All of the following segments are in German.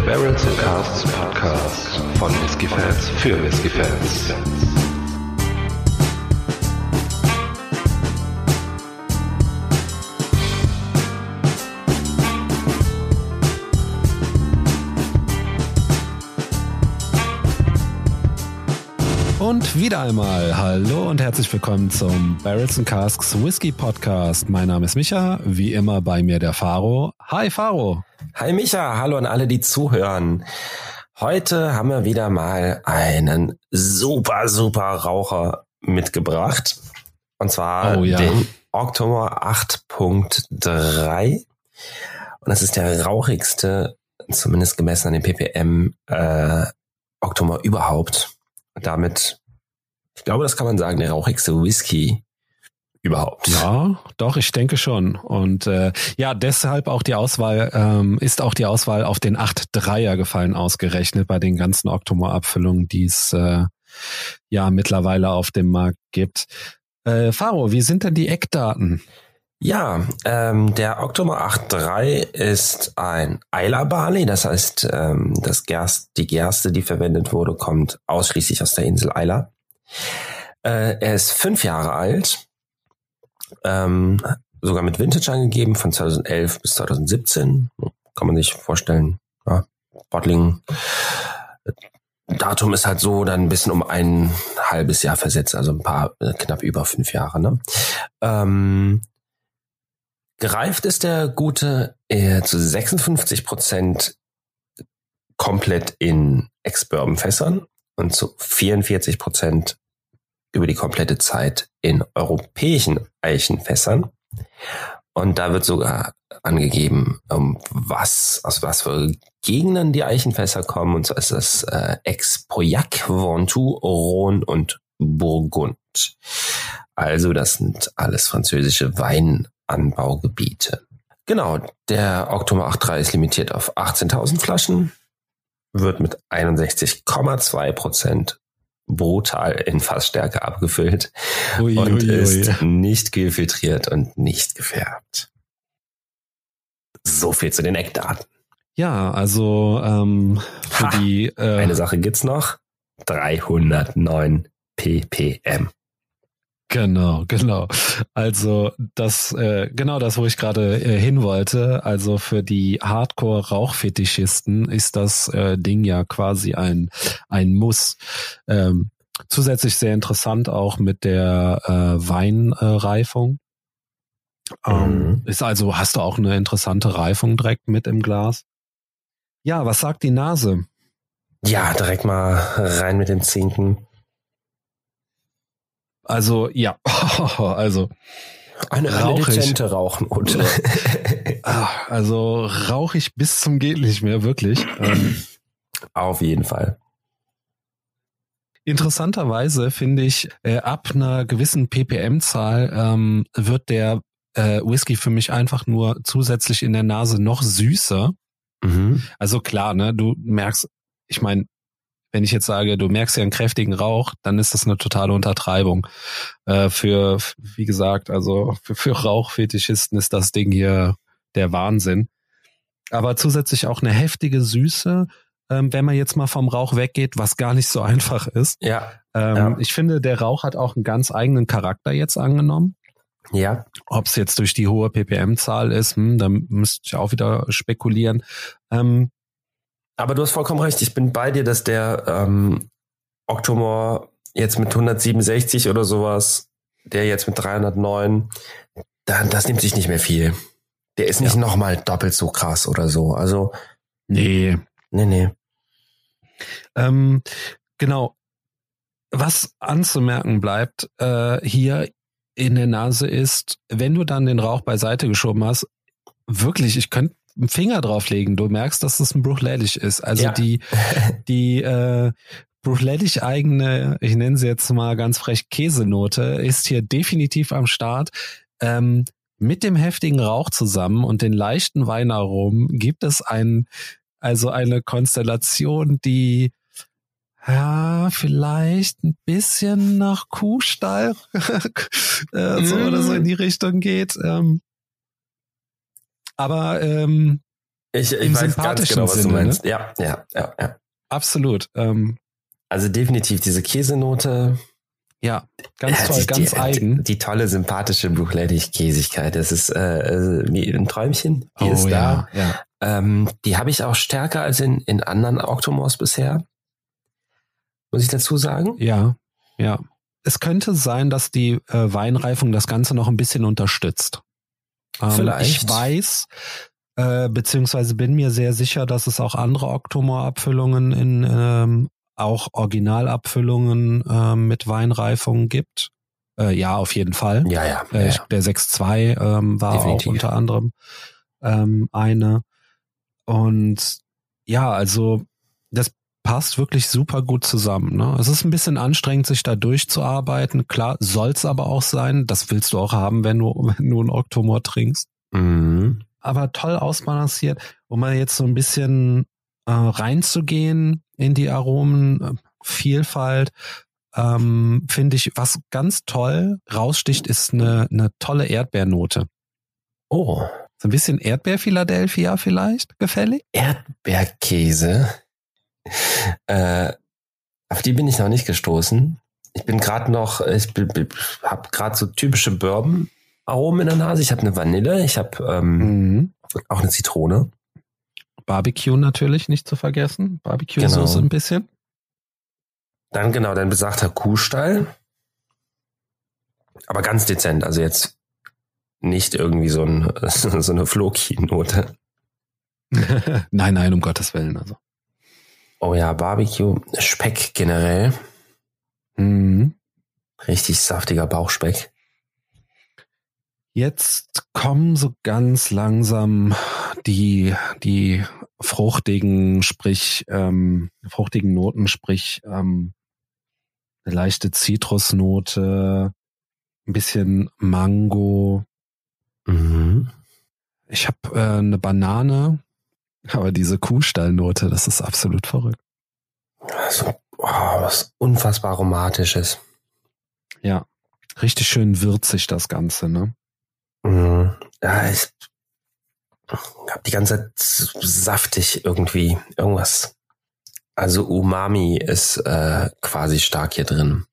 der Barrels and Casts Podcast von Whiskey Fans für Whiskey Fans. Und wieder einmal hallo und herzlich willkommen zum Barrels and Casks Whisky Podcast. Mein Name ist Micha, wie immer bei mir der Faro. Hi Faro. Hi Micha, hallo an alle, die zuhören. Heute haben wir wieder mal einen super, super Raucher mitgebracht. Und zwar Oh ja. den Octomore 8.3. Und das ist der rauchigste, zumindest gemessen an den ppm, äh, Octomore überhaupt. Und damit, ich glaube, das kann man sagen, der rauchigste Whisky überhaupt. Ja, doch, ich denke schon. Und äh, ja, deshalb auch die Auswahl, ähm, ist auch die Auswahl auf den 8-3er gefallen ausgerechnet bei den ganzen Octomore-Abfüllungen, die es äh, ja mittlerweile auf dem Markt gibt. Äh, Faro, wie sind denn die Eckdaten? Ja, ähm, der Octomore 8.3 ist ein Isla Barley, das heißt, ähm, das Gerst, die Gerste, die verwendet wurde, kommt ausschließlich aus der Insel Isla. Äh, er ist fünf Jahre alt, ähm, sogar mit Vintage angegeben, von 2011 bis 2017. Kann man sich vorstellen. Ja, Bottling. Datum ist halt so dann ein bisschen um ein halbes Jahr versetzt, also ein paar, äh, knapp über fünf Jahre. Ne? Ähm, Gereift ist der gute äh, zu 56 Prozent komplett in Ex-Bourbon-Fässern und zu 44 Prozent über die komplette Zeit in europäischen Eichenfässern. Und da wird sogar angegeben, um was, aus was für Gegenden die Eichenfässer kommen. Und so ist das äh, Ex-Pauillac, Ventoux, Rhône und Burgund. Also das sind alles französische Weinanbaugebiete. Genau, der October 8.3 ist limitiert auf 18.000 Flaschen, wird mit 61,2 Prozent brutal in Fassstärke abgefüllt Ui, und ui, ui. ist nicht gefiltriert und nicht gefärbt. So viel zu den Eckdaten. Ja, also ähm, für Ha, die äh, Eine Sache gibt's noch. 309 ppm. Genau, genau. Also das, äh, genau das, wo ich gerade äh, hin wollte. Also für die Hardcore-Rauchfetischisten ist das äh, Ding ja quasi ein ein Muss. Ähm, zusätzlich sehr interessant auch mit der äh, Weinreifung. Ähm, Mhm. ist also hast du auch eine interessante Reifung direkt mit im Glas. Ja, was sagt die Nase? Ja, direkt mal rein mit dem Zinken. Also ja, also Eine, eine Rauchig. dezente Rauchnote. ah, also rauchig bis zum geht nicht mehr wirklich. Ähm, Auf jeden Fall. Interessanterweise finde ich, äh, ab einer gewissen ppm-Zahl ähm, wird der äh, Whisky für mich einfach nur zusätzlich in der Nase noch süßer. Mhm. Also klar, ne, du merkst, ich meine, wenn ich jetzt sage, du merkst ja einen kräftigen Rauch, dann ist das eine totale Untertreibung. Äh, für, wie gesagt, also für, für Rauchfetischisten ist das Ding hier der Wahnsinn. Aber zusätzlich auch eine heftige Süße, ähm, wenn man jetzt mal vom Rauch weggeht, was gar nicht so einfach ist. Ja, Ähm, Ja. Ich finde, der Rauch hat auch einen ganz eigenen Charakter jetzt angenommen. ja. Ob es jetzt durch die hohe ppm-Zahl ist, hm, da müsste ich auch wieder spekulieren. Ähm, Aber du hast vollkommen recht. Ich bin bei dir, dass der ähm, Octomore jetzt mit 167 oder sowas, der jetzt mit 309, dann, das nimmt sich nicht mehr viel. Der ist nicht Ja. nochmal doppelt so krass oder so. Also, nee, nee, nee. Ähm, genau. Was anzumerken bleibt äh, hier in der Nase ist, wenn du dann den Rauch beiseite geschoben hast, wirklich, ich könnte einen Finger drauflegen. Du merkst, dass das ein Bruchlädig ist. Also Ja. die, die äh, Bruchlädig eigene, ich nenne sie jetzt mal ganz frech Käsenote, ist hier definitiv am Start. Ähm, mit dem heftigen Rauch zusammen und den leichten Weinaromen gibt es ein, also eine Konstellation, die ja, vielleicht ein bisschen nach Kuhstall äh, so oder so in die Richtung geht. Ähm, aber ähm, Ich, ich Im weiß sympathischen genau, was du Sinne, ne? meinst. Ja, ja, ja, ja. Absolut. Ähm, Also definitiv diese Käsenote. ja, ganz toll, die, ganz die, eigen. Die, die tolle, sympathische Bruchlettig-Käsigkeit. Das ist äh, wie ein Träumchen. Die ist da. Oh ja, ja. Ähm, die habe ich auch stärker als in, in anderen Octomores bisher. Muss ich dazu sagen? Ja, ja. Es könnte sein, dass die äh, Weinreifung das Ganze noch ein bisschen unterstützt. Ähm, Vielleicht. Ich weiß, äh, beziehungsweise bin mir sehr sicher, dass es auch andere Octomore-Abfüllungen in ähm, auch Originalabfüllungen ähm, mit Weinreifung gibt. Äh, ja, auf jeden Fall. Ja, ja. Äh, ja, ich- Der 6.2 ähm, war Definitiv. auch unter anderem ähm, eine. Und ja, also das passt wirklich super gut zusammen. Ne? Es ist ein bisschen anstrengend, sich da durchzuarbeiten. Klar, soll's aber auch sein. Das willst du auch haben, wenn du, wenn du einen Oktomor trinkst. Mhm. Aber toll ausbalanciert, um mal jetzt so ein bisschen äh, reinzugehen in die Aromenvielfalt. Ähm, Finde ich, was ganz toll raussticht, ist eine, eine tolle Erdbeernote. Oh, So ein bisschen Erdbeer-Philadelphia vielleicht gefällig? Erdbeerkäse. Äh, auf die bin ich noch nicht gestoßen. Ich bin gerade noch, ich habe gerade so typische Bourbon-Aromen in der Nase. Ich habe eine Vanille, ich habe ähm, Mhm. auch eine Zitrone. Barbecue natürlich nicht zu vergessen. Barbecue-Soße Genau. ein bisschen. Dann genau, dein besagter Kuhstall. Aber ganz dezent, also jetzt nicht irgendwie so, ein, so eine Floki-Note. nein, nein, um Gottes Willen. Also. Oh ja, Barbecue, Speck generell. Mhm. Richtig saftiger Bauchspeck. Jetzt kommen so ganz langsam die, die fruchtigen, sprich, ähm, fruchtigen Noten, sprich, ähm, eine leichte Zitrusnote, ein bisschen Mango. Mhm. Ich habe äh, eine Banane, aber diese Kuhstallnote, das ist absolut verrückt. Also, oh, was unfassbar aromatisches. Ja, richtig schön würzig das Ganze, ne? Mhm. Ja, ich hab die ganze Zeit saftig irgendwie irgendwas. Also Umami ist äh, quasi stark hier drin.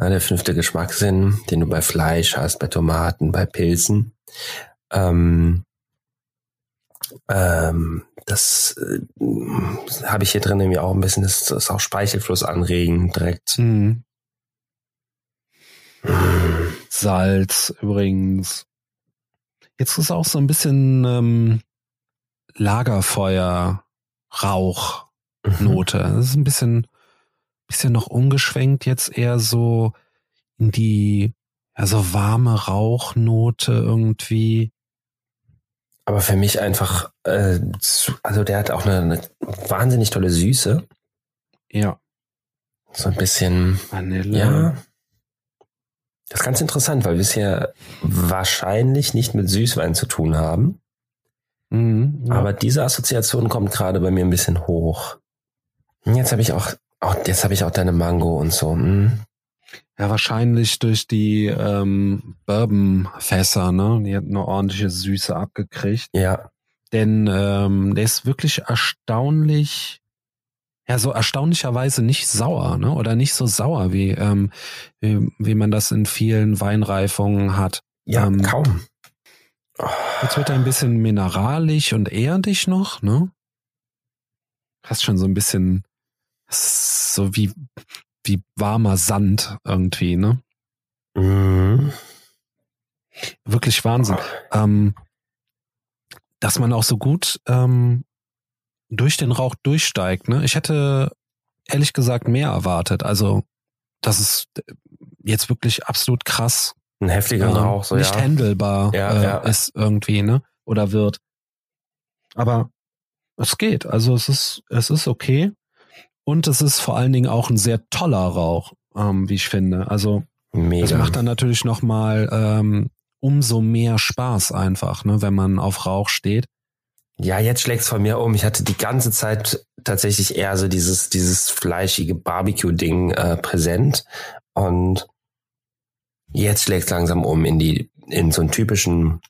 Ja, der fünfte Geschmackssinn, den du bei Fleisch hast, bei Tomaten, bei Pilzen. Ähm, ähm, das äh, habe ich hier drin irgendwie auch ein bisschen, das ist auch Speichelfluss anregen direkt. Mhm. Mhm. Salz übrigens. Jetzt ist auch so ein bisschen ähm, Lagerfeuer, Rauch, Mhm. Note. Das ist ein bisschen, bisschen noch umgeschwenkt, jetzt eher so in die, ja, so warme Rauchnote irgendwie. Aber für mich einfach, äh, also der hat auch eine, eine wahnsinnig tolle Süße. Ja. So ein bisschen, Vanille. ja. Das ist ganz interessant, weil wir es ja wahrscheinlich nicht mit Süßwein zu tun haben. Mhm, ja. Aber diese Assoziation kommt gerade bei mir ein bisschen hoch. Und Jetzt habe ich auch, auch jetzt habe ich auch deine Mango und so. Hm. Ja, wahrscheinlich durch die ähm, Bourbon-Fässer, ne? Die hat eine ordentliche Süße abgekriegt. Ja, Denn ähm, der ist wirklich erstaunlich, ja, so erstaunlicherweise nicht sauer, ne? Oder nicht so sauer, wie, ähm, wie, wie man das in vielen Weinreifungen hat. ja, Ähm, kaum. Jetzt wird er ein bisschen mineralisch und erdig noch, ne? Fast schon so ein bisschen so wie, wie warmer Sand irgendwie, ne? Mhm. Wirklich Wahnsinn. Ähm, dass man auch so gut ähm, durch den Rauch durchsteigt, ne? Ich hätte ehrlich gesagt mehr erwartet. Also, das ist jetzt wirklich absolut krass. Ein heftiger ähm, Rauch, so nicht ja. handelbar Ja, äh, ja. ist irgendwie, ne? Oder wird. Aber es geht. Also es ist, es ist okay. Und es ist vor allen Dingen auch ein sehr toller Rauch, ähm, wie ich finde. Also Mega. das macht dann natürlich nochmal ähm, umso mehr Spaß einfach, ne, wenn man auf Rauch steht. Ja, jetzt schlägt's von mir um. Ich hatte die ganze Zeit tatsächlich eher so dieses, dieses fleischige Barbecue-Ding äh, präsent. Und jetzt schlägt's langsam um in die, in so einen typischen,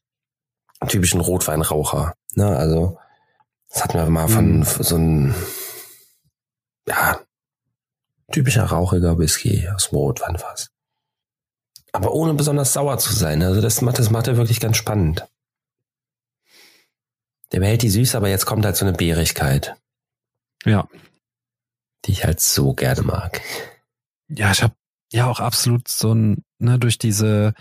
typischen Rotweinraucher. Ne? Also Das hatten wir mal von so einem, ja, typischer rauchiger Whisky aus dem Rotweinfass. Aber ohne besonders sauer zu sein. Also das macht, das macht er wirklich ganz spannend. Der behält die Süße, aber jetzt kommt halt so eine Beerigkeit. Ja. Die ich halt so gerne mag. Ja, ich habe ja auch absolut so ein, ne, durch diese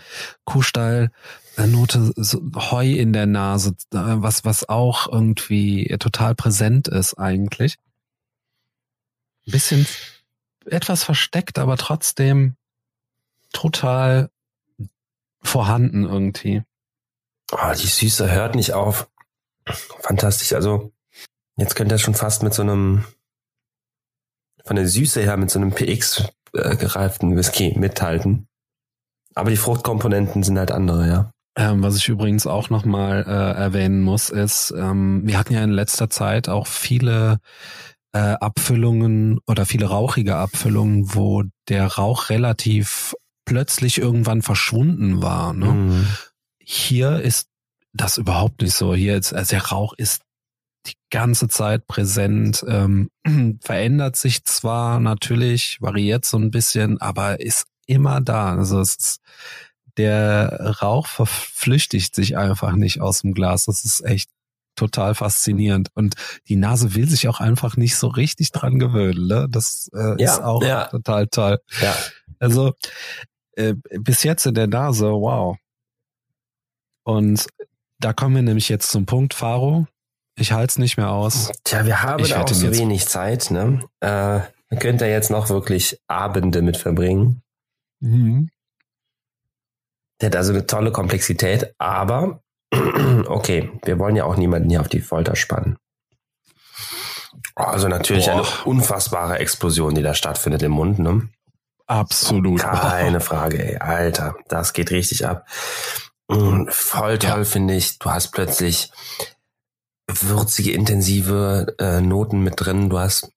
Kuhstall-Note so Heu in der Nase, äh, was, was auch irgendwie total präsent ist eigentlich. Ein bisschen etwas versteckt, aber trotzdem total vorhanden irgendwie. Oh, die Süße hört nicht auf. Fantastisch. Also, jetzt könnte er schon fast mit so einem, von der Süße her, mit so einem PX äh, gereiften Whisky mithalten. Aber die Fruchtkomponenten sind halt andere, ja. Ähm, was ich übrigens auch nochmal äh, erwähnen muss, ist, ähm, wir hatten ja in letzter Zeit auch viele äh, Abfüllungen oder viele rauchige Abfüllungen, wo der Rauch relativ plötzlich irgendwann verschwunden war. Ne? Mhm. Hier ist das überhaupt nicht so. Hier ist, also der Rauch ist die ganze Zeit präsent, ähm, verändert sich zwar natürlich, variiert so ein bisschen, aber ist immer da. Also es ist, der Rauch verflüchtigt sich einfach nicht aus dem Glas. Das ist echt total faszinierend. Und die Nase will sich auch einfach nicht so richtig dran gewöhnen. Ne? Das äh, Ja, ist auch ja. total toll. Ja. Also äh, bis jetzt in der Nase, wow. Und da kommen wir nämlich jetzt zum Punkt, Faro. Ich halte es nicht mehr aus. Tja, wir haben Ich auch so wenig Zeit, ne? Äh, man könnte jetzt noch wirklich Abende mit verbringen. Mhm. Der hat also eine tolle Komplexität, aber okay, wir wollen ja auch niemanden hier auf die Folter spannen. Also natürlich Boah. eine unfassbare Explosion, die da stattfindet im Mund, ne? Absolut. Keine Frage, ey. Alter, das geht richtig ab. Mm, Voll toll, Ja. finde ich. Du hast plötzlich würzige, intensive äh, Noten mit drin. Du hast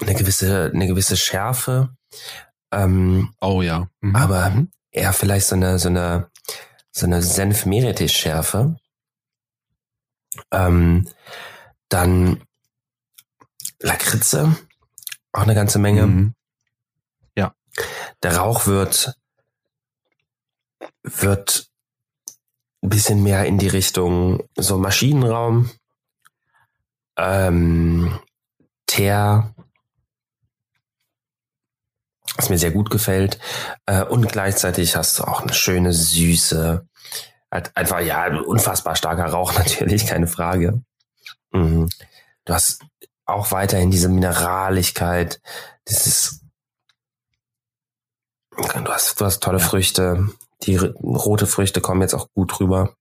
eine gewisse, eine gewisse Schärfe. Ähm, Oh ja. Mhm. aber eher vielleicht so eine, so eine, so eine Senf-Meerrettich-Schärfe. Ähm, dann Lakritze, auch eine ganze Menge. Mhm. Der Rauch wird, wird ein bisschen mehr in die Richtung so Maschinenraum, ähm, Teer, was mir sehr gut gefällt. Äh, und gleichzeitig hast du auch eine schöne Süße. Halt einfach, ja, unfassbar starker Rauch natürlich, keine Frage. Mhm. Du hast auch weiterhin diese Mineraligkeit, dieses Du hast, du hast tolle Früchte. Die rote Früchte kommen jetzt auch gut rüber.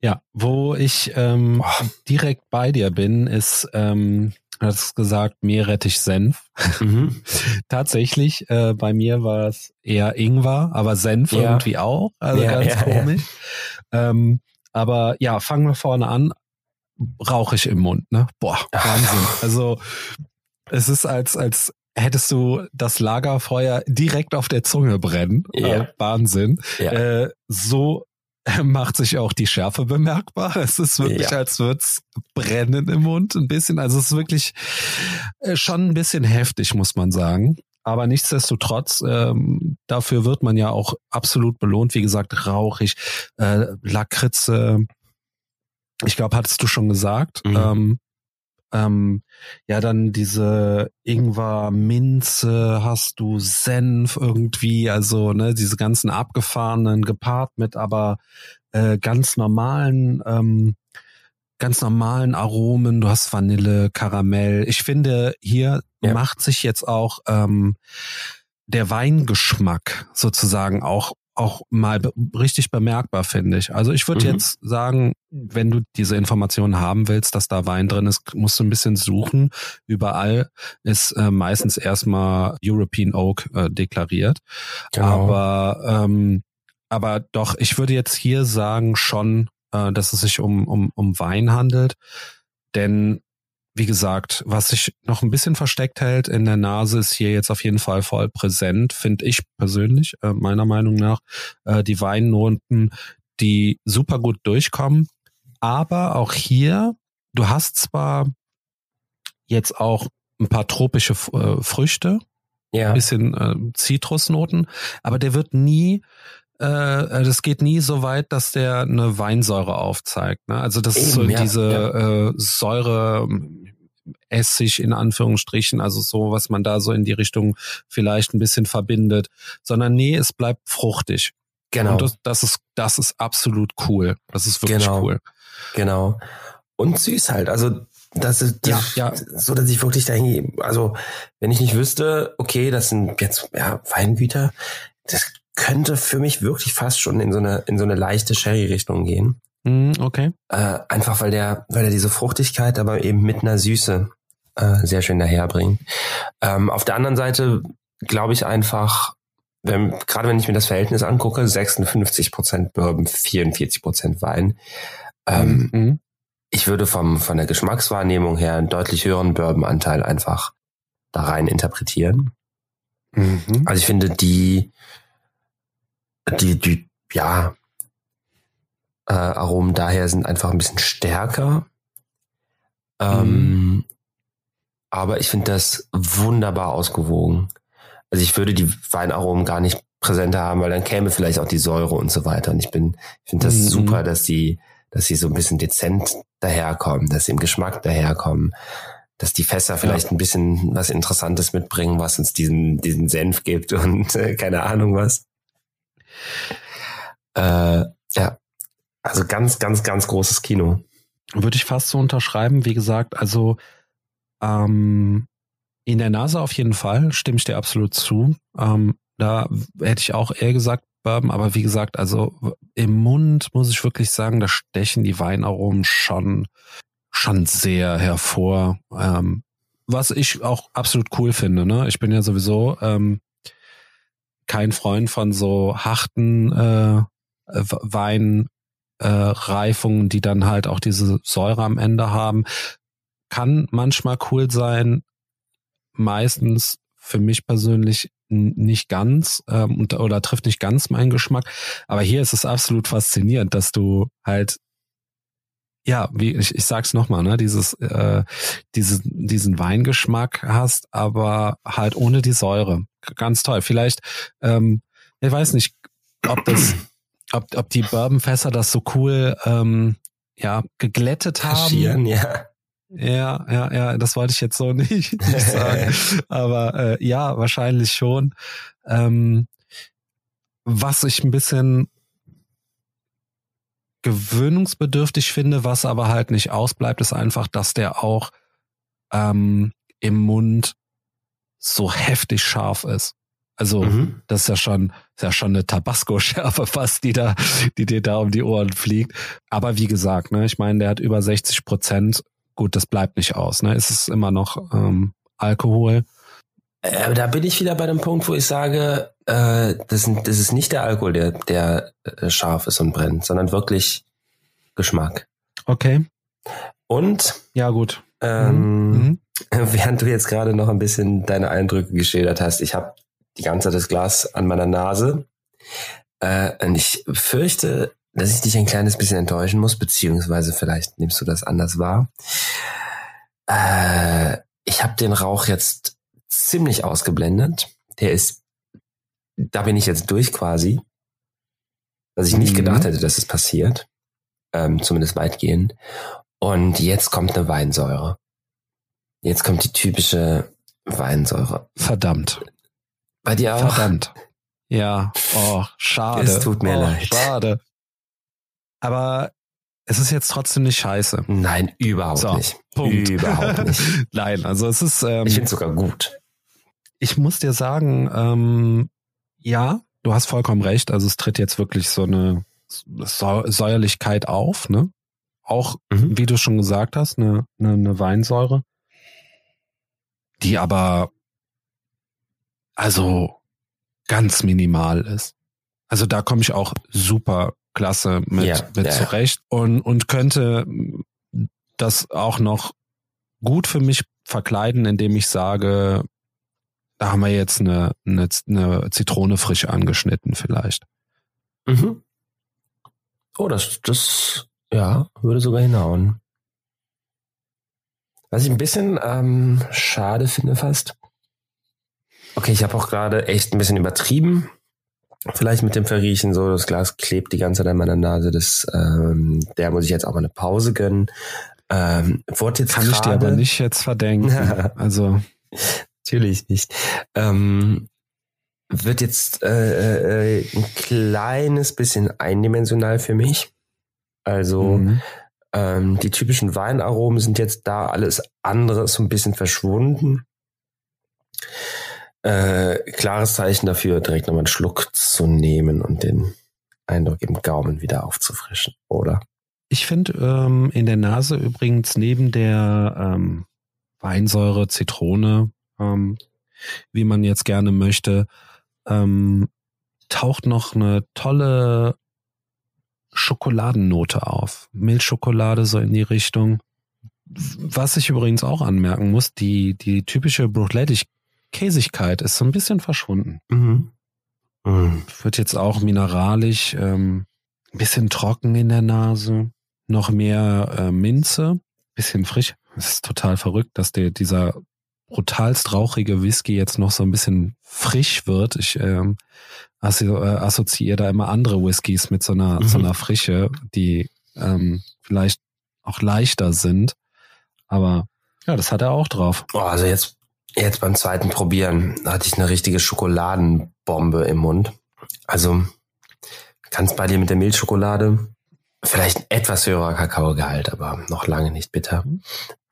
Ja, wo ich ähm, direkt bei dir bin, ist, ähm, du hast gesagt, Meerrettich-Senf. Mhm. Tatsächlich, äh, bei mir war es eher Ingwer, aber Senf Ja. irgendwie auch. Also Ja, ganz ja, komisch. Ähm, aber ja, fangen wir vorne an. Rauchig im Mund, ne? Boah, Wahnsinn. Also es ist als, als hättest du das Lagerfeuer direkt auf der Zunge brennen. Ja. Äh, Wahnsinn. Ja. Äh, so macht sich auch die Schärfe bemerkbar. Es ist wirklich, Ja. als würd's brennen im Mund ein bisschen. Also es ist wirklich äh, schon ein bisschen heftig, muss man sagen. Aber nichtsdestotrotz, ähm, dafür wird man ja auch absolut belohnt. Wie gesagt, rauchig, äh, Lakritze. Ich glaube, hattest du schon gesagt. Mhm. Ähm, ähm, ja, dann diese Ingwer, Minze, hast du Senf irgendwie, also ne, diese ganzen abgefahrenen gepaart mit aber äh, ganz normalen, ähm, ganz normalen Aromen. Du hast Vanille, Karamell. Ich finde, hier Ja. macht sich jetzt auch ähm, der Weingeschmack sozusagen auch auch mal richtig bemerkbar, finde ich. Also ich würde Mhm. jetzt sagen, wenn du diese Informationen haben willst, dass da Wein drin ist, musst du ein bisschen suchen. Überall ist äh, meistens erstmal European Oak äh, deklariert. Genau. Aber, ähm, aber doch, ich würde jetzt hier sagen schon, äh, dass es sich um, um, um Wein handelt. Denn, wie gesagt, was sich noch ein bisschen versteckt hält in der Nase, ist hier jetzt auf jeden Fall voll präsent, finde ich persönlich, äh, meiner Meinung nach. Äh, die Weinnoten, die super gut durchkommen. Aber auch hier du hast zwar jetzt auch ein paar tropische äh, Früchte, Ja. bisschen äh, Zitrusnoten, aber der wird nie, äh, das geht nie so weit, dass der eine Weinsäure aufzeigt. Ne? Also das ist so Eben, ja, diese Äh, Säure, Essig in Anführungsstrichen, also so, was man da so in die Richtung vielleicht ein bisschen verbindet, sondern nee, es bleibt fruchtig. Genau. Und das, das ist, das ist absolut cool. Das ist wirklich Genau. cool. Genau. Und süß halt. Also das ist das, Ja, ja. so, dass ich wirklich dahin, also wenn ich nicht wüsste, okay, das sind jetzt ja, Weingüter, das könnte für mich wirklich fast schon in so eine in so eine leichte Sherry-Richtung gehen. Mm, okay. Äh, einfach weil der weil er diese Fruchtigkeit, aber eben mit einer Süße äh, sehr schön daherbringt. Ähm, auf der anderen Seite glaube ich einfach, wenn, gerade wenn ich mir das Verhältnis angucke, 56 Prozent Bourbon, 44 Prozent Wein. Ähm, Mhm. ich würde vom, von der Geschmackswahrnehmung her einen deutlich höheren Bourbon-Anteil einfach da rein interpretieren. Mhm. Also ich finde die, die, die, ja, äh, Aromen daher sind einfach ein bisschen stärker. Ähm, Aber ich finde das wunderbar ausgewogen. Also ich würde die Weinaromen gar nicht präsenter haben, weil dann käme vielleicht auch die Säure und so weiter. Und ich bin, ich finde das Mhm. super, dass die, dass sie so ein bisschen dezent daherkommen, dass sie im Geschmack daherkommen, dass die Fässer vielleicht ein bisschen was Interessantes mitbringen, was uns diesen, diesen Senf gibt und äh, keine Ahnung was. Äh, ja, also ganz, ganz, ganz großes Kino. Würde ich fast so unterschreiben. Wie gesagt, also ähm, in der Nase auf jeden Fall, stimme ich dir absolut zu. Ähm, da hätte ich auch eher gesagt Bourbon, aber wie gesagt, also im Mund muss ich wirklich sagen, da stechen die Weinaromen schon, schon sehr hervor. Ähm, was ich auch absolut cool finde. Ne? Ich bin ja sowieso ähm, kein Freund von so harten äh, Wein äh, Reifungen, die dann halt auch diese Säure am Ende haben. Kann manchmal cool sein, meistens für mich persönlich nicht ganz ähm, oder trifft nicht ganz meinen Geschmack. Aber hier ist es absolut faszinierend, dass du halt ja, wie ich, ich sag's nochmal, ne, dieses, äh, diese, diesen Weingeschmack hast, aber halt ohne die Säure. Ganz toll. Vielleicht, ähm, ich weiß nicht, ob das, ob, ob die Bourbonfässer das so cool, ähm, ja, geglättet haben. Kaschieren, ja. Ja, ja, ja, das wollte ich jetzt so nicht, nicht sagen. Aber äh, ja, wahrscheinlich schon. Ähm, was ich ein bisschen gewöhnungsbedürftig finde, was aber halt nicht ausbleibt, ist einfach, dass der auch ähm, im Mund so heftig scharf ist. Also Mhm. das ist ja schon, ist ja schon eine Tabasco-Schärfe fast, die da, die dir da um die Ohren fliegt. Aber wie gesagt, ne, ich meine, der hat über 60 Prozent. Gut, das bleibt nicht aus. Ne, es ist immer noch ähm, Alkohol. Äh, da bin ich wieder bei dem Punkt, wo ich sage, äh, das, das ist nicht der Alkohol, der, der äh, scharf ist und brennt, sondern wirklich Geschmack. Okay, Und ja gut. ähm, Mhm. während du jetzt gerade noch ein bisschen deine Eindrücke geschildert hast, ich habe die ganze Zeit das Glas an meiner Nase äh, und ich fürchte, dass ich dich ein kleines bisschen enttäuschen muss, beziehungsweise vielleicht nimmst du das anders wahr. Äh, ich habe den Rauch jetzt ziemlich ausgeblendet. Der ist, da bin ich jetzt durch quasi. Was ich nicht Mhm. gedacht hätte, dass es passiert. Ähm, zumindest weitgehend. Und jetzt kommt eine Weinsäure. Jetzt kommt die typische Weinsäure. Verdammt. Bei dir auch? Verdammt. Ja, oh, schade. Es tut mir oh, leid. Schade. Aber es ist jetzt trotzdem nicht scheiße. Nein, überhaupt So, nicht. Punkt. Überhaupt nicht. Nein, also es ist, ähm, Ich ich, finde sogar gut. muss dir sagen, ähm, ja, du hast vollkommen recht. Also es tritt jetzt wirklich so eine Säu- Säuerlichkeit auf, ne? Auch, Mhm. wie du schon gesagt hast, eine, eine, eine Weinsäure, die aber also ganz minimal ist. Also da komme ich auch super klasse mit, Ja, mit ja, zurecht und, und könnte das auch noch gut für mich verkleiden, indem ich sage, da haben wir jetzt eine, eine, eine Zitrone frisch angeschnitten vielleicht. Mhm. Oh, das, das, ja, würde sogar hinhauen. Was ich ein bisschen ähm, schade finde fast. Okay, ich habe auch gerade echt ein bisschen übertrieben. Vielleicht mit dem Verriechen so, das Glas klebt die ganze Zeit an meiner Nase. Das, ähm, der muss ich jetzt auch mal eine Pause gönnen. Ähm, wurde jetzt Kann ich dir aber nicht jetzt verdenken. also natürlich nicht. Ähm, wird jetzt äh, äh, ein kleines bisschen eindimensional für mich. Also mhm. ähm, die typischen Weinaromen sind jetzt da, alles andere ist so ein bisschen verschwunden. Äh, klares Zeichen dafür, direkt nochmal einen Schluck zu nehmen und den Eindruck im Gaumen wieder aufzufrischen, oder? Ich finde ähm, in der Nase übrigens neben der ähm, Weinsäure, Zitrone, ähm, wie man jetzt gerne möchte, ähm, taucht noch eine tolle Schokoladennote auf. Milchschokolade so in die Richtung. Was ich übrigens auch anmerken muss, die, die typische Bruchlettig-Käsigkeit ist so ein bisschen verschwunden. Mhm. Mhm. Wird jetzt auch mineralisch, ähm, ein bisschen trocken in der Nase, noch mehr äh, Minze, bisschen frisch. Es ist total verrückt, dass der, dieser brutalst rauchige Whisky jetzt noch so ein bisschen frisch wird. Ich ähm, assozi äh, assoziiere da immer andere Whiskys mit so einer, mhm. so einer Frische, die ähm, vielleicht auch leichter sind. Aber ja, das hat er auch drauf. Oh, also jetzt, jetzt beim zweiten Probieren hatte ich eine richtige Schokoladenbombe im Mund. Also ganz bei dir mit der Milchschokolade. Vielleicht ein etwas höherer Kakaogehalt, aber noch lange nicht bitter.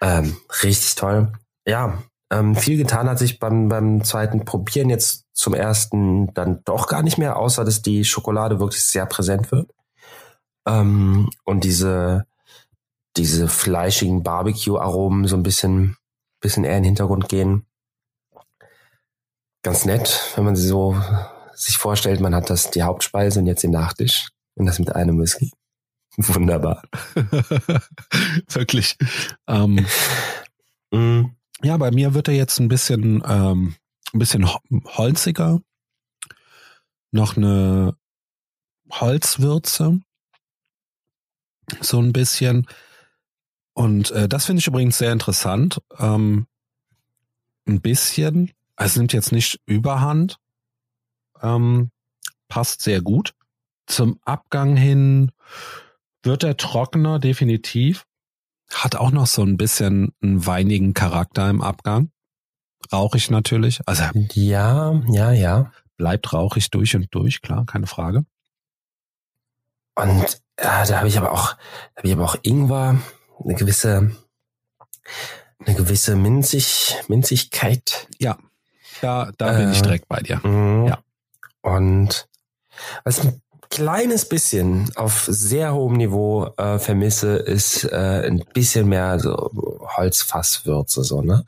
Ähm, richtig toll. Ja, ähm, viel getan hat sich beim, beim zweiten Probieren jetzt zum ersten dann doch gar nicht mehr, außer dass die Schokolade wirklich sehr präsent wird. Ähm, und diese, diese fleischigen Barbecue-Aromen so ein bisschen, bisschen eher in den Hintergrund gehen. Ganz nett, wenn man sie so sich vorstellt, man hat das die Hauptspeise und jetzt den Nachtisch und das mit einem Whisky. Wunderbar. Wirklich. Ähm, mm. Ja, bei mir wird er jetzt ein bisschen, ähm, ein bisschen holziger. Noch eine Holzwürze. So ein bisschen. Und äh, das finde ich übrigens sehr interessant. Ähm, ein bisschen. Es nimmt jetzt nicht überhand. Ähm, passt sehr gut. Zum Abgang hin wird er trockener, definitiv. Hat auch noch so ein bisschen einen weinigen Charakter im Abgang. Rauchig natürlich. Also ja, ja, ja. Bleibt rauchig durch und durch, klar, keine Frage. Und ja, da habe ich aber auch, da habe ich aber auch Ingwer, eine gewisse, eine gewisse Minzig, Minzigkeit. Ja, da, da bin äh, ich direkt bei dir. Mh. Ja. Und was kleines bisschen auf sehr hohem Niveau äh, vermisse, ist äh, ein bisschen mehr so Holzfasswürze, so, ne?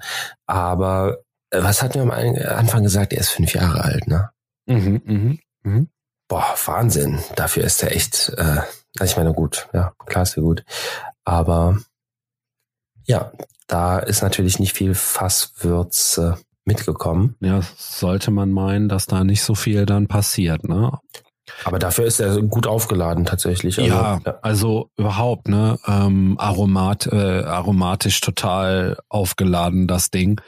Aber äh, was hat mir am Anfang gesagt? Er ist fünf Jahre alt, ne? Mhm, mhm, mhm. Boah, Wahnsinn. Dafür ist er echt, äh, also ich meine, gut, ja, klar ist er gut. Aber ja, da ist natürlich nicht viel Fasswürze mitgekommen. Ja, sollte man meinen, dass da nicht so viel dann passiert, ne? Aber dafür ist er gut aufgeladen tatsächlich. Also, ja, ja, also überhaupt, ne? Ähm, aromat, äh, aromatisch total aufgeladen, das Ding.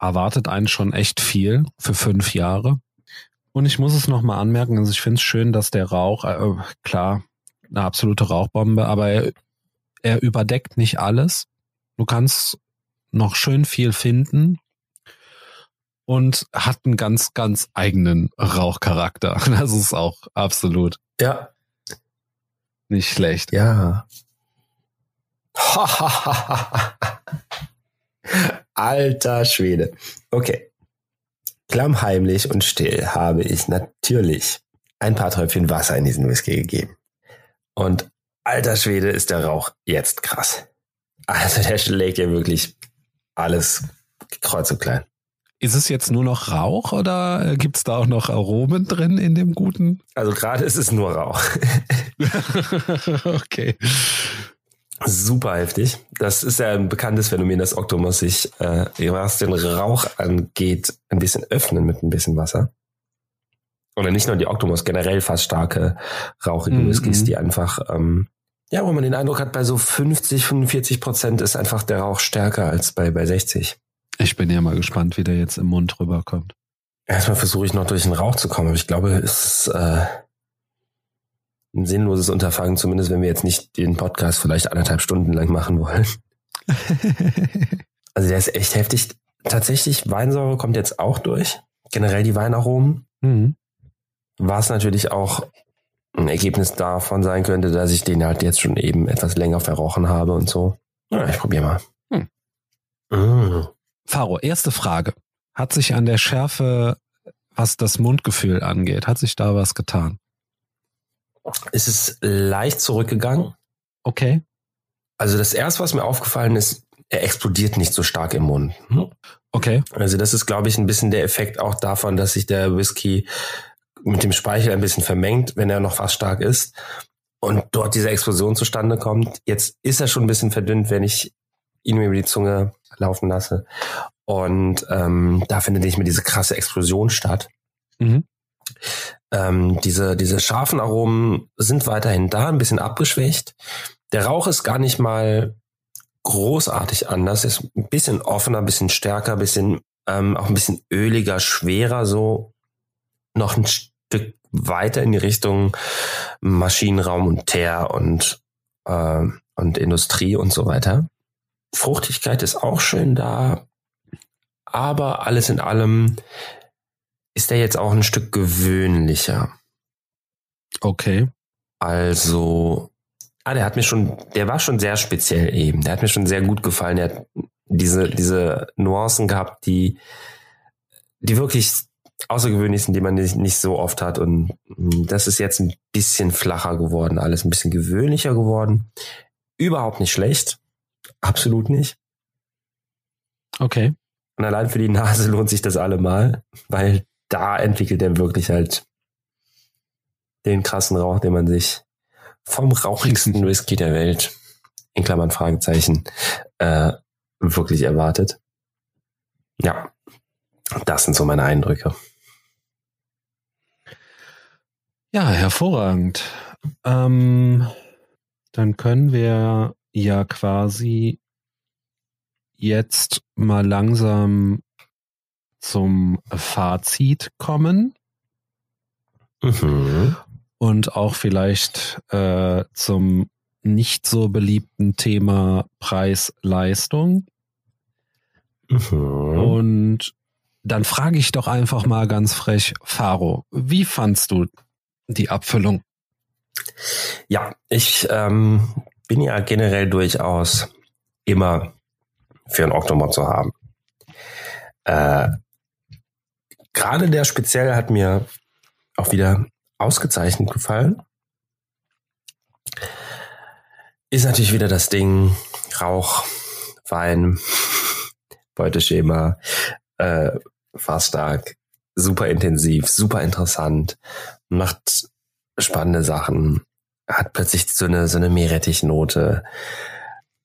Erwartet einen schon echt viel für fünf Jahre. Und ich muss es nochmal anmerken, also ich finde es schön, dass der Rauch, äh, klar, eine absolute Rauchbombe, aber er, er überdeckt nicht alles. Du kannst noch schön viel finden, und hat einen ganz, ganz eigenen Rauchcharakter. Das ist auch absolut. Ja. Nicht schlecht. Ja. Alter Schwede. Okay. Klammheimlich und still habe ich natürlich ein paar Tröpfchen Wasser in diesen Whisky gegeben. Und alter Schwede ist der Rauch jetzt krass. Also der schlägt ja wirklich alles kreuz und klein. Ist es jetzt nur noch Rauch oder gibt es da auch noch Aromen drin in dem guten? Also gerade ist es nur Rauch. okay. Super heftig. Das ist ja ein bekanntes Phänomen, dass Octomos sich, äh, was den Rauch angeht, ein bisschen öffnen mit ein bisschen Wasser. Oder nicht nur die Octomos, generell fast starke rauchige mhm. Whiskys, die einfach ähm, Ja, wo man den Eindruck hat, bei so 50, 45 Prozent ist einfach der Rauch stärker als bei, bei 60. Ich bin ja mal gespannt, wie der jetzt im Mund rüberkommt. Erstmal versuche ich noch durch den Rauch zu kommen, aber ich glaube, es ist äh, ein sinnloses Unterfangen, zumindest wenn wir jetzt nicht den Podcast vielleicht anderthalb Stunden lang machen wollen. also der ist echt heftig. Tatsächlich, Weinsäure kommt jetzt auch durch. Generell die Weinaromen. Mhm. Was natürlich auch ein Ergebnis davon sein könnte, dass ich den halt jetzt schon eben etwas länger verrochen habe und so. Ja, ich probiere mal. Hm. Mm. Faro, erste Frage. Hat sich an der Schärfe, was das Mundgefühl angeht, hat sich da was getan? Es ist leicht zurückgegangen. Okay. Also das erste, was mir aufgefallen ist, er explodiert nicht so stark im Mund. Hm? Okay. Also das ist, glaube ich, ein bisschen der Effekt auch davon, dass sich der Whisky mit dem Speichel ein bisschen vermengt, wenn er noch fast stark ist und dort diese Explosion zustande kommt. Jetzt ist er schon ein bisschen verdünnt, wenn ich ihn mir über die Zunge laufen lasse. Und ähm, da findet nicht mehr diese krasse Explosion statt. Mhm. Ähm, diese, diese scharfen Aromen sind weiterhin da, ein bisschen abgeschwächt. Der Rauch ist gar nicht mal großartig anders, ist ein bisschen offener, ein bisschen stärker, ein bisschen ähm, auch ein bisschen öliger, schwerer, so noch ein Stück weiter in die Richtung Maschinenraum und Teer und, äh, und Industrie und so weiter. Fruchtigkeit ist auch schön da, aber alles in allem ist er jetzt auch ein Stück gewöhnlicher. Okay. Also, ah, der hat mir schon, der war schon sehr speziell eben. Der hat mir schon sehr gut gefallen. Der hat diese, diese Nuancen gehabt, die, die wirklich außergewöhnlich sind, die man nicht, nicht so oft hat. Und das ist jetzt ein bisschen flacher geworden, alles ein bisschen gewöhnlicher geworden. Überhaupt nicht schlecht. Absolut nicht. Okay. Und allein für die Nase lohnt sich das allemal, weil da entwickelt er wirklich halt den krassen Rauch, den man sich vom rauchigsten Whisky der Welt, in Klammern Fragezeichen, äh, wirklich erwartet. Ja, das sind so meine Eindrücke. Ja, hervorragend. Ähm, dann können wir ja quasi jetzt mal langsam zum Fazit kommen Mhm. und auch vielleicht äh, zum nicht so beliebten Thema Preis-Leistung. Mhm. Und dann frage ich doch einfach mal ganz frech, Faro, wie fandst du die Abfüllung? Ja, ich ähm, bin ja generell durchaus immer für ein Octomod zu haben. Äh, Gerade der speziell hat mir auch wieder ausgezeichnet gefallen. Ist natürlich wieder das Ding, Rauch, Wein, Beuteschema, äh, Fastag, super intensiv, super interessant, macht spannende Sachen, hat plötzlich so eine, so eine Meerrettichnote.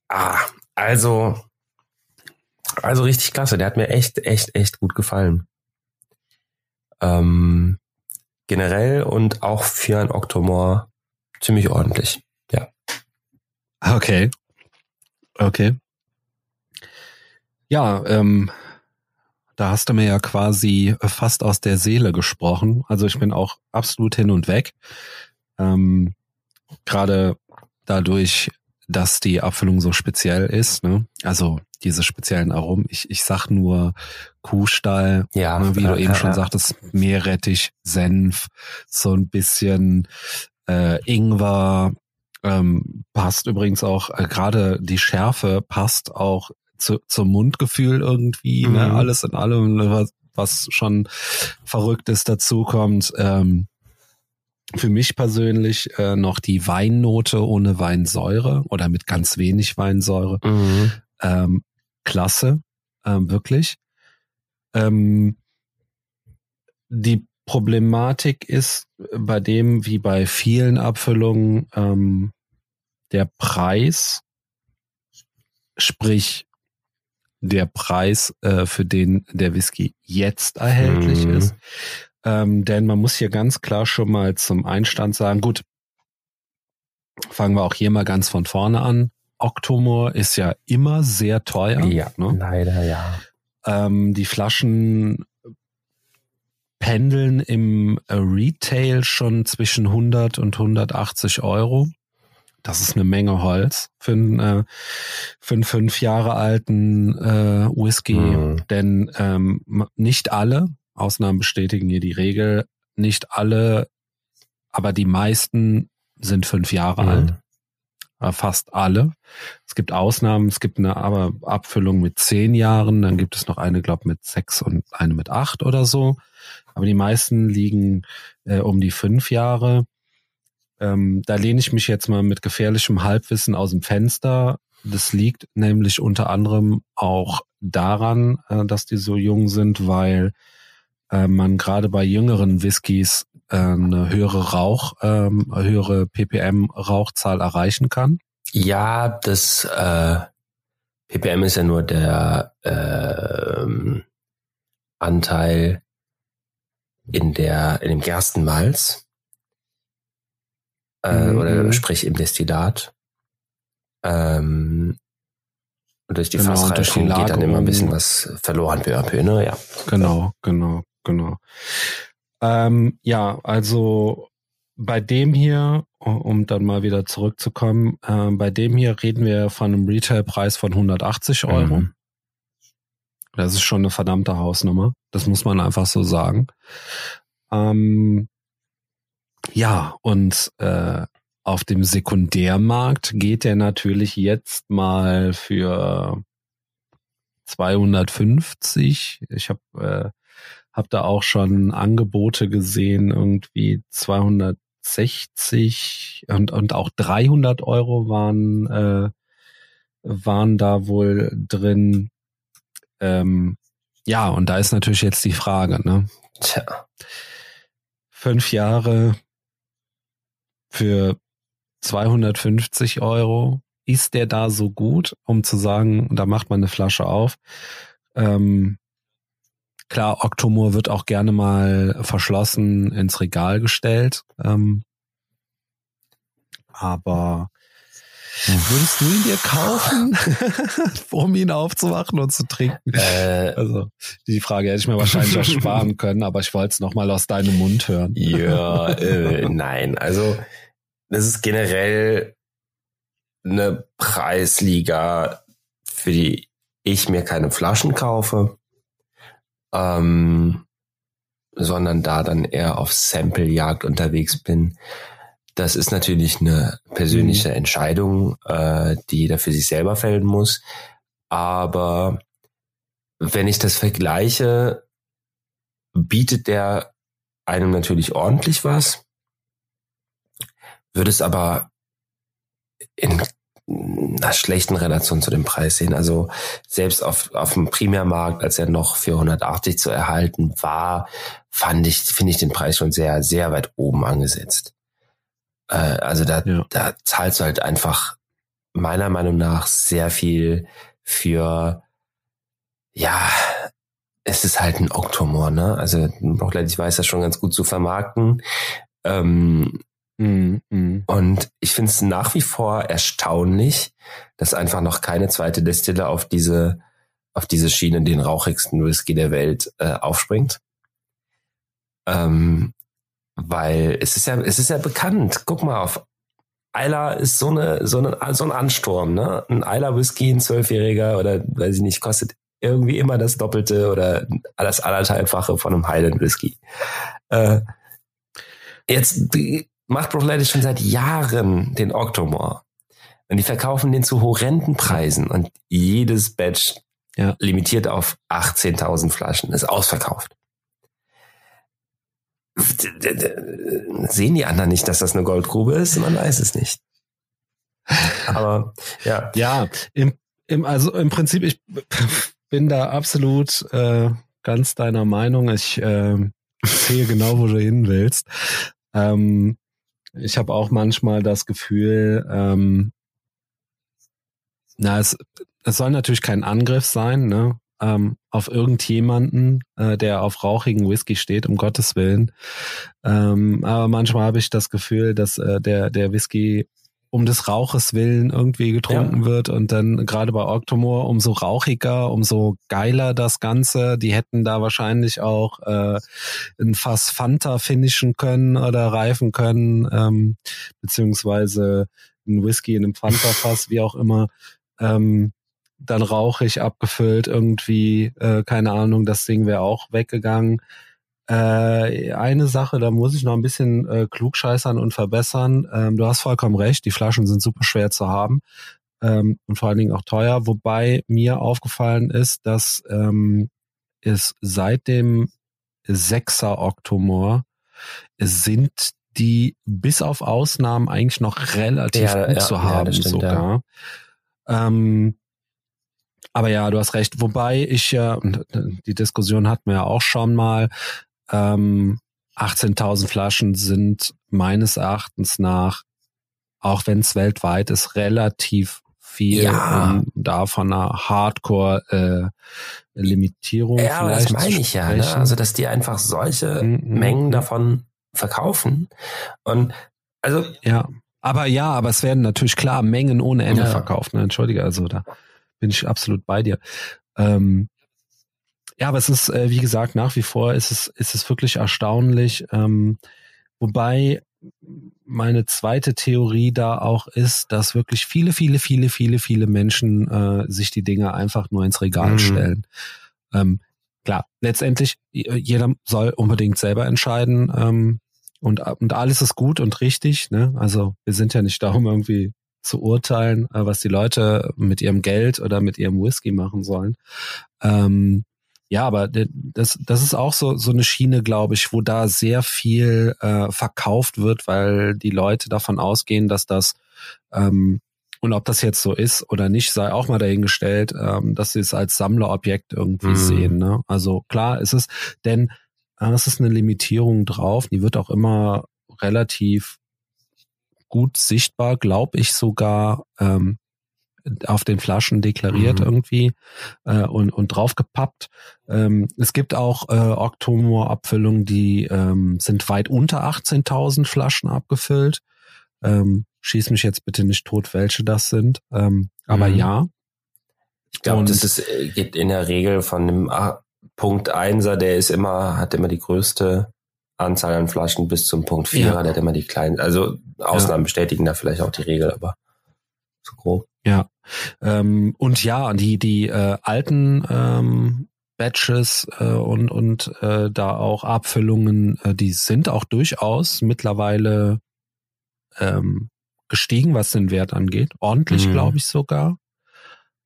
Ah, also, also richtig klasse. Der hat mir echt, echt, echt gut gefallen. Ähm, generell und auch für ein Octomore ziemlich ordentlich. Ja. Okay. Okay. Ja, ähm, da hast du mir ja quasi fast aus der Seele gesprochen. Also ich bin auch absolut hin und weg. Ähm, Gerade dadurch, dass die Abfüllung so speziell ist. Ne? Also diese speziellen Aromen. Ich, ich sag nur Kuhstall, Ja, ne, wie ja, du eben ja, schon sagtest, Meerrettich, Senf, so ein bisschen äh, Ingwer. Ähm, passt übrigens auch, äh, gerade die Schärfe passt auch zu, zum Mundgefühl irgendwie, ne? Mhm. alles in allem, ne, was, was schon Verrücktes dazu kommt. Ähm, für mich persönlich äh, noch die Weinnote ohne Weinsäure oder mit ganz wenig Weinsäure. Mhm. Ähm, klasse, ähm, wirklich. Ähm, die Problematik ist bei dem, wie bei vielen Abfüllungen, ähm, der Preis, sprich der Preis, äh, für den der Whisky jetzt erhältlich Mhm. ist. Ähm, denn man muss hier ganz klar schon mal zum Einstand sagen, gut, fangen wir auch hier mal ganz von vorne an. Octomore ist ja immer sehr teuer. Ja, ne? leider ja. Ähm, die Flaschen pendeln im Retail schon zwischen 100 und 180 Euro. Das ist eine Menge Holz für einen, äh, für einen fünf Jahre alten äh, Whisky. Mhm. Denn ähm, nicht alle, Ausnahmen bestätigen hier die Regel, nicht alle, aber die meisten sind fünf Jahre mhm. alt. Äh, fast alle. Es gibt Ausnahmen, es gibt eine aber Abfüllung mit zehn Jahren, dann gibt es noch eine, glaube mit sechs und eine mit acht oder so. Aber die meisten liegen äh, um die fünf Jahre. Ähm, da lehne ich mich jetzt mal mit gefährlichem Halbwissen aus dem Fenster. Das liegt nämlich unter anderem auch daran, äh, dass die so jung sind, weil äh, man gerade bei jüngeren Whiskys äh, eine höhere Rauch, ähm, höhere ppm-Rauchzahl erreichen kann. Ja, das äh, ppm ist ja nur der äh, Anteil in der in dem Gerstenmalz äh, mhm. oder sprich im Destillat. Ähm, und durch die genau, Fassreifung geht dann immer ein bisschen was verloren peu à peu, ne? Ja. Genau, genau, genau. Ähm, ja, also bei dem hier, um dann mal wieder zurückzukommen, äh, bei dem hier reden wir von einem Retailpreis von 180 Euro. Mhm. Das ist schon eine verdammte Hausnummer. Das muss man einfach so sagen. Ähm, ja, und äh, auf dem Sekundärmarkt geht der natürlich jetzt mal für 250. Ich habe äh, hab da auch schon Angebote gesehen, irgendwie 260 und, und auch 300 Euro waren, äh, waren da wohl drin. Ähm, ja, und da ist natürlich jetzt die Frage, ne? Tja. Fünf Jahre für 250 Euro. Ist der da so gut, um zu sagen, da macht man eine Flasche auf? Ähm, klar, Octomore wird auch gerne mal verschlossen ins Regal gestellt. Ähm, aber Würdest du ihn dir kaufen, um ihn aufzuwachen und zu trinken? Äh, also die Frage hätte ich mir wahrscheinlich auch sparen können, aber ich wollte es nochmal aus deinem Mund hören. Ja, äh, nein. Also das ist generell eine Preisliga, für die ich mir keine Flaschen kaufe, ähm, sondern da dann eher auf Samplejagd unterwegs bin. Das ist natürlich eine persönliche mhm. Entscheidung, äh, die jeder für sich selber fällen muss. Aber wenn ich das vergleiche, bietet der einem natürlich ordentlich was würde es aber in einer schlechten Relation zu dem Preis sehen. Also selbst auf, auf dem Primärmarkt, als er noch für 180 zu erhalten war, fand ich, finde ich den Preis schon sehr, sehr weit oben angesetzt. Äh, also da, ja. da zahlst du halt einfach meiner Meinung nach sehr viel für, ja, es ist halt ein Oktomor, ne? Also ich weiß das schon ganz gut zu vermarkten. Ähm, Mhm, mhm. Und ich finde es nach wie vor erstaunlich, dass einfach noch keine zweite Destille auf diese, auf diese Schiene den rauchigsten Whisky der Welt äh, aufspringt. Ähm, weil es ist ja, es ist ja bekannt. Guck mal auf Eiler ist so eine, so eine, so ein Ansturm, ne? Ein Eiler Whisky, ein Zwölfjähriger oder weiß ich nicht, kostet irgendwie immer das Doppelte oder das anderthalbfache von einem Highland Whisky. Äh, jetzt macht Brothleite schon seit Jahren den Octomore. Und die verkaufen den zu horrenden Preisen. Und jedes Batch ja. limitiert auf 18.000 Flaschen ist ausverkauft. Sehen die anderen nicht, dass das eine Goldgrube ist? Man weiß es nicht. Aber ja. Ja, im, im, also im Prinzip, ich bin da absolut äh, ganz deiner Meinung. Ich äh, sehe genau, wo du hin willst. Ähm, ich habe auch manchmal das Gefühl, ähm, na, es, es soll natürlich kein Angriff sein, ne? Ähm, auf irgendjemanden, äh, der auf rauchigen Whisky steht, um Gottes Willen. Ähm, aber manchmal habe ich das Gefühl, dass äh, der, der Whisky um des Rauches willen irgendwie getrunken ja. wird und dann gerade bei Octomore umso rauchiger, umso geiler das Ganze. Die hätten da wahrscheinlich auch äh, ein Fass Fanta finishen können oder reifen können, ähm, beziehungsweise ein Whisky in einem Fanta-Fass, wie auch immer. Ähm, dann rauchig abgefüllt irgendwie, äh, keine Ahnung, das Ding wäre auch weggegangen. Äh, eine Sache, da muss ich noch ein bisschen äh, klugscheißern und verbessern. Ähm, du hast vollkommen recht, die Flaschen sind super schwer zu haben ähm, und vor allen Dingen auch teuer. Wobei mir aufgefallen ist, dass ähm, es seit dem Sechser Oktomor sind die bis auf Ausnahmen eigentlich noch relativ ja, gut ja, zu haben ja, stimmt, sogar. Ähm, aber ja, du hast recht. Wobei ich ja, die Diskussion hatten wir ja auch schon mal, ähm, 18.000 Flaschen sind meines Erachtens nach, auch wenn es weltweit ist, relativ viel, ja. um da von einer Hardcore-Limitierung. Äh, ja, das meine ich ja. Ne? Also, dass die einfach solche mhm. Mengen mhm. davon verkaufen. Und also. Ja. Aber ja, aber es werden natürlich klar Mengen ohne Ende ja. verkauft. Ne? Entschuldige, also da bin ich absolut bei dir. Ähm, ja, aber es ist, äh, wie gesagt, nach wie vor ist es, ist es wirklich erstaunlich. Ähm, wobei meine zweite Theorie da auch ist, dass wirklich viele, viele, viele, viele, viele Menschen äh, sich die Dinge einfach nur ins Regal mhm. stellen. Ähm, klar, letztendlich, jeder soll unbedingt selber entscheiden ähm, und, und alles ist gut und richtig. Ne? Also wir sind ja nicht da, um irgendwie zu urteilen, äh, was die Leute mit ihrem Geld oder mit ihrem Whisky machen sollen. Ähm, ja, aber das, das ist auch so, so eine Schiene, glaube ich, wo da sehr viel äh, verkauft wird, weil die Leute davon ausgehen, dass das, ähm, und ob das jetzt so ist oder nicht, sei auch mal dahingestellt, ähm, dass sie es als Sammlerobjekt irgendwie mhm. sehen. Ne? Also klar ist es, denn äh, es ist eine Limitierung drauf, die wird auch immer relativ gut sichtbar, glaube ich sogar. Ähm, auf den Flaschen deklariert mhm. irgendwie äh, und, und draufgepappt. Ähm, es gibt auch äh, Octomore-Abfüllungen, die ähm, sind weit unter 18.000 Flaschen abgefüllt. Ähm, schieß mich jetzt bitte nicht tot, welche das sind. Ähm, aber mhm. ja. Ich glaube, das ist, äh, geht in der Regel von dem Punkt Einser, der ist immer, hat immer die größte Anzahl an Flaschen bis zum Punkt Vierer, ja. der hat immer die kleinen. Also Ausnahmen ja. bestätigen da vielleicht auch die Regel, aber so grob. Ja. Ähm, und ja, die, die äh, alten ähm, Batches äh, und, und äh, da auch Abfüllungen, äh, die sind auch durchaus mittlerweile ähm, gestiegen, was den Wert angeht. Ordentlich, mhm. glaube ich sogar.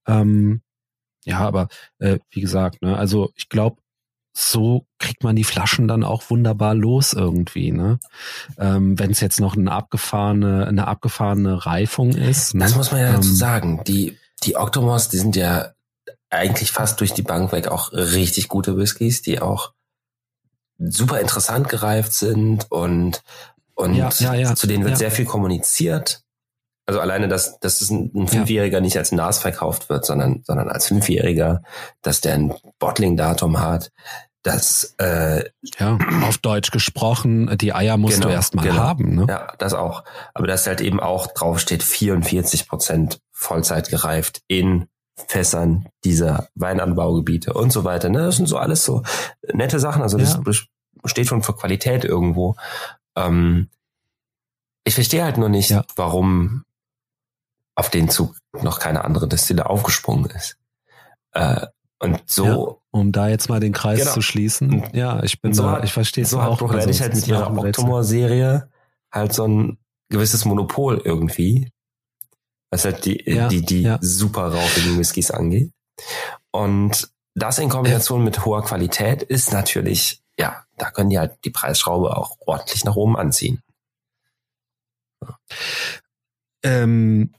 Ähm, ja, aber äh, wie gesagt, ne, also ich glaube, so kriegt man die Flaschen dann auch wunderbar los irgendwie, ne? Ähm, Wenn es jetzt noch eine abgefahrene, eine abgefahrene Reifung ist. Ne? Das muss man ja dazu ähm, sagen. Die, die Octomos, die sind ja eigentlich fast durch die Bank weg auch richtig gute Whiskys, die auch super interessant gereift sind und, und ja, ja, ja, zu denen wird sehr viel kommuniziert. Also alleine, dass, dass es ein, ein Fünfjähriger nicht als NAS verkauft wird, sondern, sondern als Fünfjähriger, dass der ein Bottling-Datum hat, dass äh, ja, auf Deutsch gesprochen, die Eier musst genau, du erstmal genau. haben. Ne? Ja, das auch. Aber dass halt eben auch draufsteht, 44 Prozent Vollzeit gereift in Fässern dieser Weinanbaugebiete und so weiter. Ne? Das sind so alles so nette Sachen. Also das ja. steht schon für Qualität irgendwo. Ähm, ich verstehe halt nur nicht, ja. warum auf den Zug noch keine andere Destille aufgesprungen ist. Äh, und so. Ja, um da jetzt mal den Kreis genau. zu schließen. Ja, ich bin so, da, ich verstehe so auch. Also, ich halt mit ihrer Octomore-Serie halt so ein gewisses Monopol irgendwie, was halt die, ja, die, die ja. super rauchigen Whiskys angeht. Und das in Kombination mit hoher Qualität ist natürlich, ja, da können die halt die Preisschraube auch ordentlich nach oben anziehen. Ähm,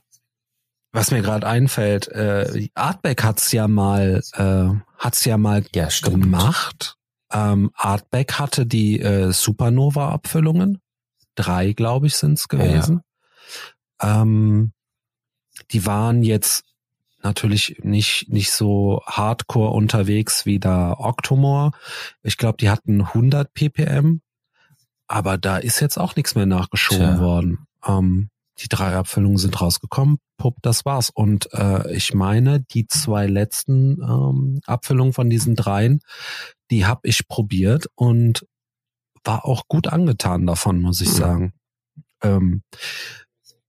was mir gerade einfällt, äh, Artback hat's ja mal, äh, hat's ja mal ja, gemacht. Ähm, Artback hatte die äh, Supernova-Abfüllungen. Drei, glaube ich, sind's gewesen. Ja. Ähm, die waren jetzt natürlich nicht, nicht so hardcore unterwegs wie der Octomore. Ich glaube, die hatten 100 ppm, aber da ist jetzt auch nichts mehr nachgeschoben Tja. worden. Ähm, die drei Abfüllungen sind rausgekommen, pupp, das war's. Und äh, ich meine, die zwei letzten ähm, Abfüllungen von diesen dreien, die habe ich probiert und war auch gut angetan davon, muss ich sagen. Ähm,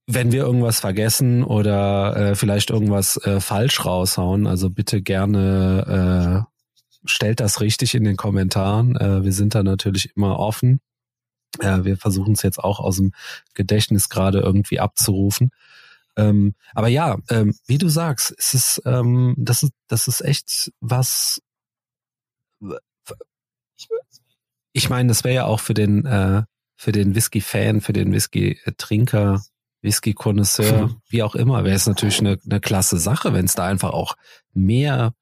wenn wir irgendwas vergessen oder äh, vielleicht irgendwas äh, falsch raushauen, also bitte gerne äh, stellt das richtig in den Kommentaren. Äh, wir sind da natürlich immer offen. Äh, wir versuchen es jetzt auch aus dem Gedächtnis gerade irgendwie abzurufen. Ähm, aber ja, ähm, wie du sagst, es ist, ähm, das ist, das ist echt was. Ich meine, das wäre ja auch für den, äh, für den Whisky-Fan, für den Whisky-Trinker, Whisky-Konnoisseur, wie auch immer, wäre es natürlich eine, eine klasse Sache, wenn es da einfach auch mehr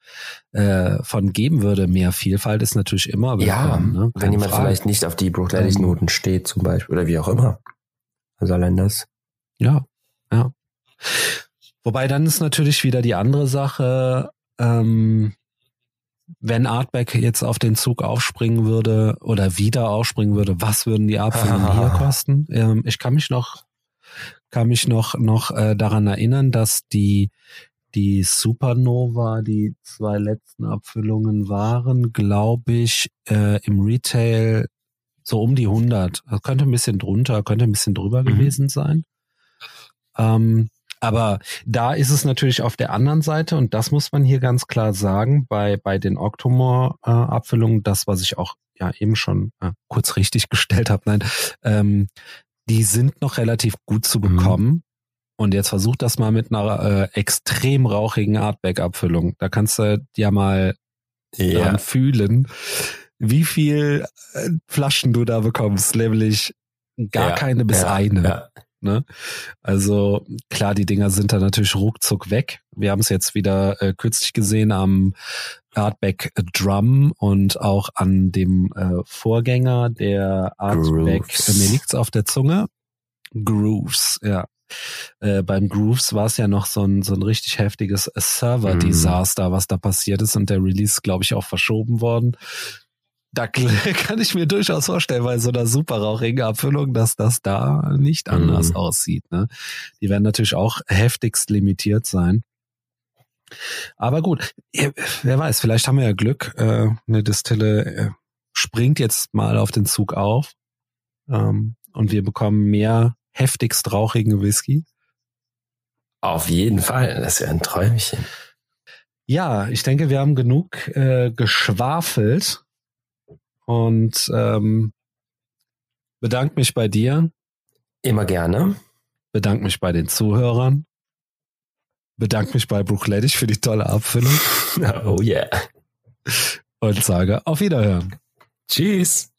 äh, von geben würde. Mehr Vielfalt ist natürlich immer willkommen. Ja, ne? wenn jemand Frage. vielleicht nicht auf die Bruchleidig-Noten steht zum Beispiel oder wie auch immer. Also allein das. Ja, ja. Wobei dann ist natürlich wieder die andere Sache, ähm, wenn Artback jetzt auf den Zug aufspringen würde oder wieder aufspringen würde, was würden die Abfüllungen hier kosten? Ähm, ich kann mich noch kann mich noch, noch äh, daran erinnern, dass die, die Supernova, die zwei letzten Abfüllungen waren, glaube ich, äh, im Retail so um die 100. Das könnte ein bisschen drunter, könnte ein bisschen drüber mhm. gewesen sein. Ähm, aber da ist es natürlich auf der anderen Seite, und das muss man hier ganz klar sagen, bei, bei den Octomore-Abfüllungen, äh, das, was ich auch ja eben schon äh, kurz richtig gestellt habe, nein, ähm, die sind noch relativ gut zu mhm. bekommen. Mhm. Und jetzt versuch das mal mit einer äh, extrem rauchigen Artback-Abfüllung. Da kannst du ja mal ja. dran fühlen, wie viel äh, Flaschen du da bekommst, nämlich gar ja, keine bis ja, eine. Ja. Ne? Also klar, die Dinger sind da natürlich ruckzuck weg. Wir haben es jetzt wieder äh, kürzlich gesehen am Artback Drum und auch an dem äh, Vorgänger der Artback, äh, mir liegt's auf der Zunge, Grooves, ja. Äh, beim Grooves war es ja noch so ein, so ein richtig heftiges Server-Desaster, mm. was da passiert ist und der Release, glaube ich, auch verschoben worden. Da kann ich mir durchaus vorstellen, bei so einer super rauchigen Abfüllung, dass das da nicht anders mm. aussieht. Ne? Die werden natürlich auch heftigst limitiert sein. Aber gut, wer weiß, vielleicht haben wir ja Glück. Äh, eine Distille äh, springt jetzt mal auf den Zug auf ähm, und wir bekommen mehr heftigst rauchigen Whisky. Auf jeden Fall, das ist ja ein Träumchen. Ja, ich denke, wir haben genug äh, geschwafelt und ähm, bedanke mich bei dir. Immer gerne. Bedanke mich bei den Zuhörern bedanke mich bei Bruchlettig für die tolle Abfüllung. oh yeah. Und sage auf Wiederhören. Tschüss.